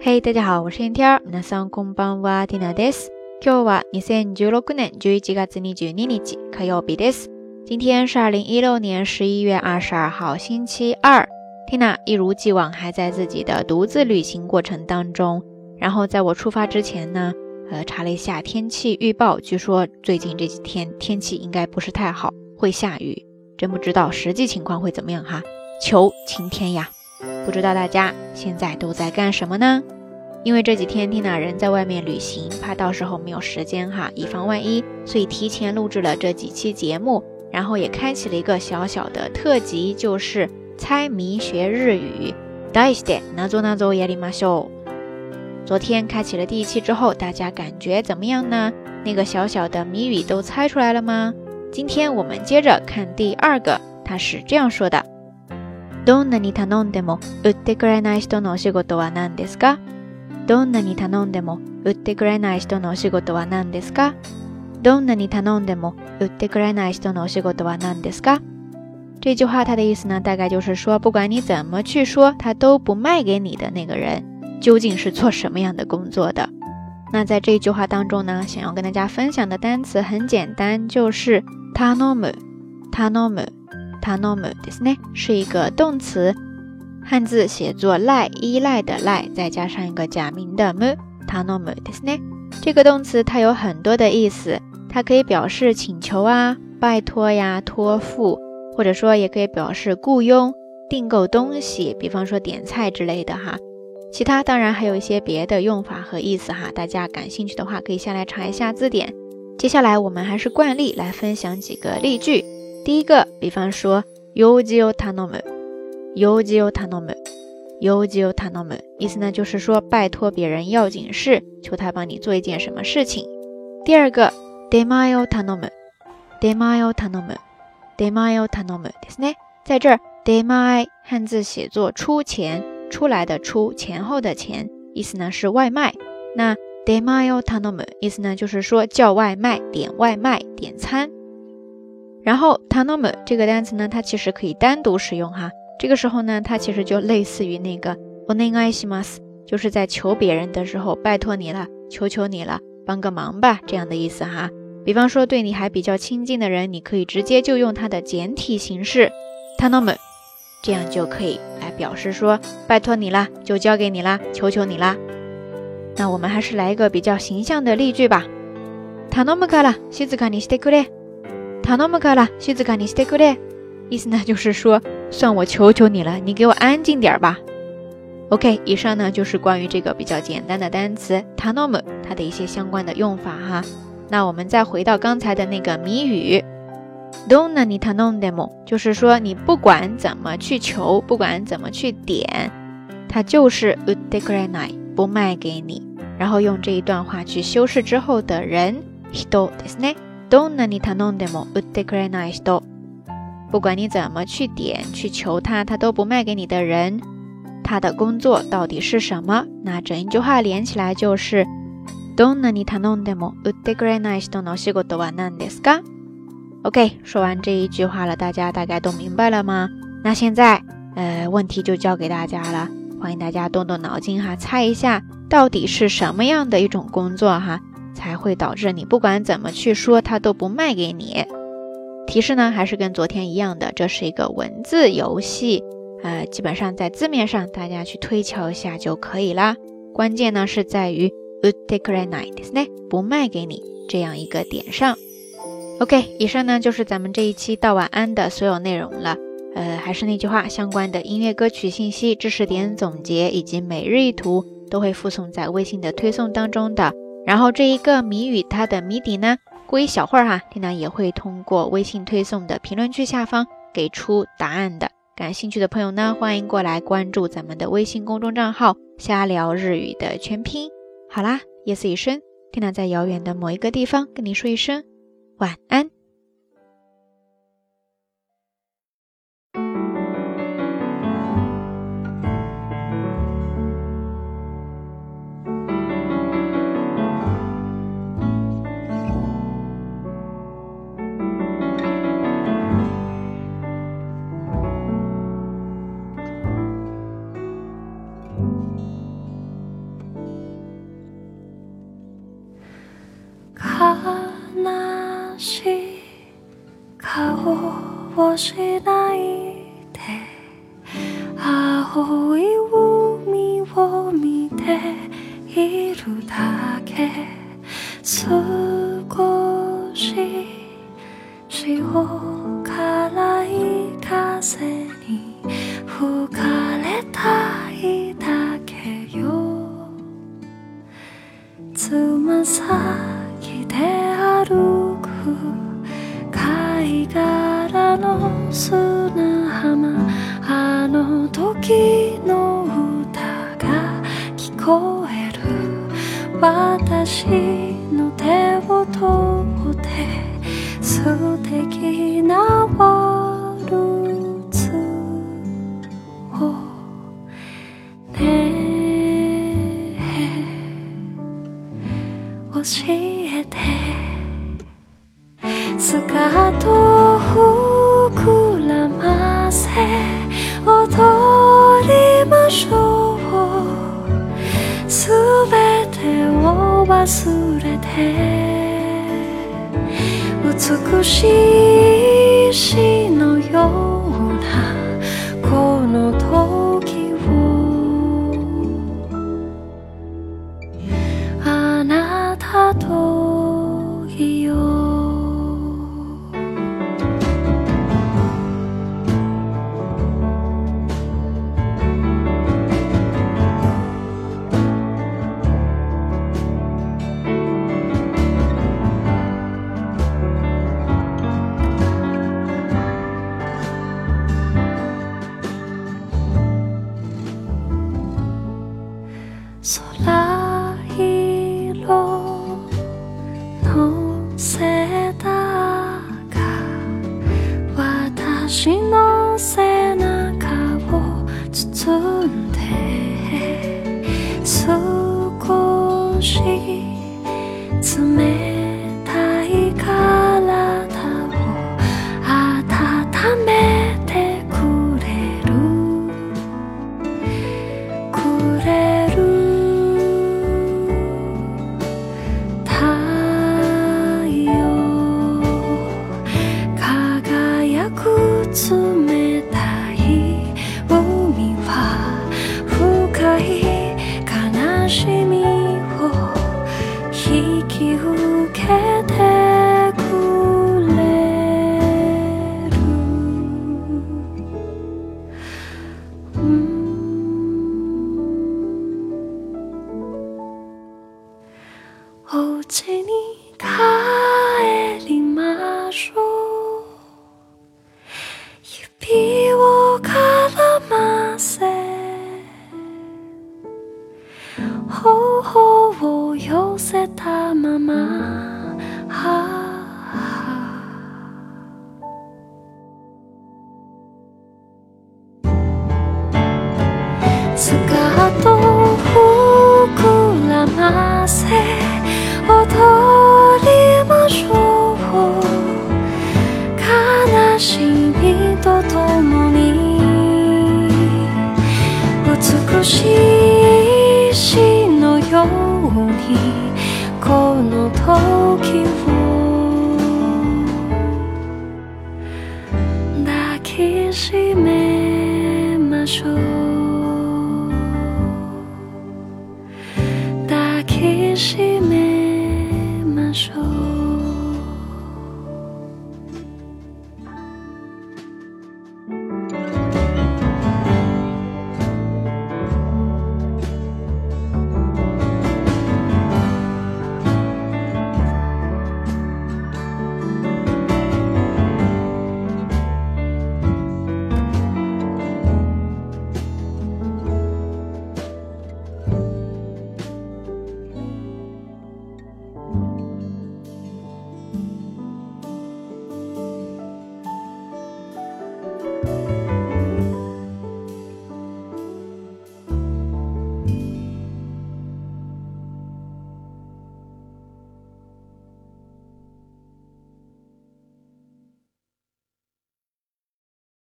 嘿，大家好，我是天天。皆さんこんばんは、ティナです。今日は二千十六年十一月二十二日、火曜日です。今天是二零一六年十一月二十二号，星期二。Tina 一如既往还在自己的独自旅行过程当中。然后在我出发之前呢，呃，查了一下天气预报，据说最近这几天天气应该不是太好，会下雨。真不知道实际情况会怎么样哈。求晴天呀！ 不知道大家现在都在干什么呢？因为这几天听娜人在外面旅行，怕到时候没有时间哈，以防万一，所以提前录制了这几期节目，然后也开启了一个小小的特辑，就是猜谜学日语。大家那做那做也立马秀。昨天开启了第一期之后，大家感觉怎么样呢？那个小小的谜语都猜出来了吗？今天我们接着看第二个，它是这样说的：どんなに頼んでも売ってくれない人のお仕事は何ですか？どんなに頼んでも売ってくれない人のお仕事は何ですか？どんなに頼んでも売ってくれない人のお仕事は何ですか？这句话它的意思呢，大概就是说，不管你怎么去说，他都不卖给你的那个人，究竟是做什么样的工作的？那在这句话当中呢，想要跟大家分享的单词很简单，就是頼む、頼む、頼むですね，是一个动词。汉字写作赖，依赖的赖，再加上一个假名的む，頼むですね。这个动词它有很多的意思，它可以表示请求啊、拜托呀、托付，或者说也可以表示雇佣、订购东西，比方说点菜之类的哈。其他当然还有一些别的用法和意思哈，大家感兴趣的话可以下来查一下字典。接下来我们还是惯例来分享几个例句。 第一个，比方说用事を頼む。用事を頼む。用事を頼む，意思呢就是说拜托别人要紧事，求他帮你做一件什么事情。第二个，出前を頼む。出前を頼む。出前を頼むですね。在这儿，出前汉字写作出前，出来的出，前后的前，意思呢是外卖。那出前を頼む意思呢就是说叫外卖，点外卖，点餐。 然后頼む这个单词呢，它其实可以单独使用哈。这个时候呢，它其实就类似于那个お願いします，就是在求别人的时候，拜托你了，求求你了，帮个忙吧，这样的意思哈。比方说对你还比较亲近的人，你可以直接就用它的简体形式頼む，这样就可以来表示说拜托你了，就交给你啦，求求你啦。那我们还是来一个比较形象的例句吧。頼むから静かにしてくれ。 頼むから静かにしてくれ。意思呢就是说。算我求求你了，你给我安静点吧。OK，以上呢就是关于这个比较简单的单词 “tanom” 它的一些相关的用法哈。那我们再回到刚才的那个谜语，“donna ni tanomdemo”，就是说你不管怎么去求，不管怎么去点，它就是 “udekrenai” 不卖给你。然后用这一段话去修饰之后的人，“hito” ですね ，“donna ni tanomdemo udekrenai hito”。不管你怎么去点去求他，他都不卖给你的人，他的工作到底是什么？那整一句话连起来就是：どんなに頼んでも売ってくれない人の仕事は何ですか？OK，说完这一句话了，大家大概都明白了吗？那现在，呃，问题就交给大家了，欢迎大家动动脑筋哈，猜一下到底是什么样的一种工作哈， 才会导致你不管怎么去说，他都不卖给你。提示呢，还是跟昨天一样的，这是一个文字游戏，呃，基本上在字面上大家去推敲一下就可以啦。关键呢是在于 would t a k e r a night 不卖给你这样一个点上。OK，以上呢就是咱们这一期道晚安的所有内容了。呃，还是那句话，相关的音乐歌曲信息、知识点总结以及每日一图都会附送在微信的推送当中的。然后这一个谜语它的谜底呢？过一小会儿哈，缇娜也会通过微信推送的评论区下方给出答案的。感兴趣的朋友呢，欢迎过来关注咱们的微信公众账号“瞎聊日语”的全拼。好啦，夜色已深，缇娜在遥远的某一个地方跟你说一声晚安。をしないで青い海を見ているだけ少し塩辛い風に吹かれたいだけよ。つま先で歩く貝の砂浜あの時の歌が聞こえる。私の手を取って素敵なワルツをねえ教えて。忘れて美しい詩のようなこの時をあなたと私の背中を包んで少し悲し心。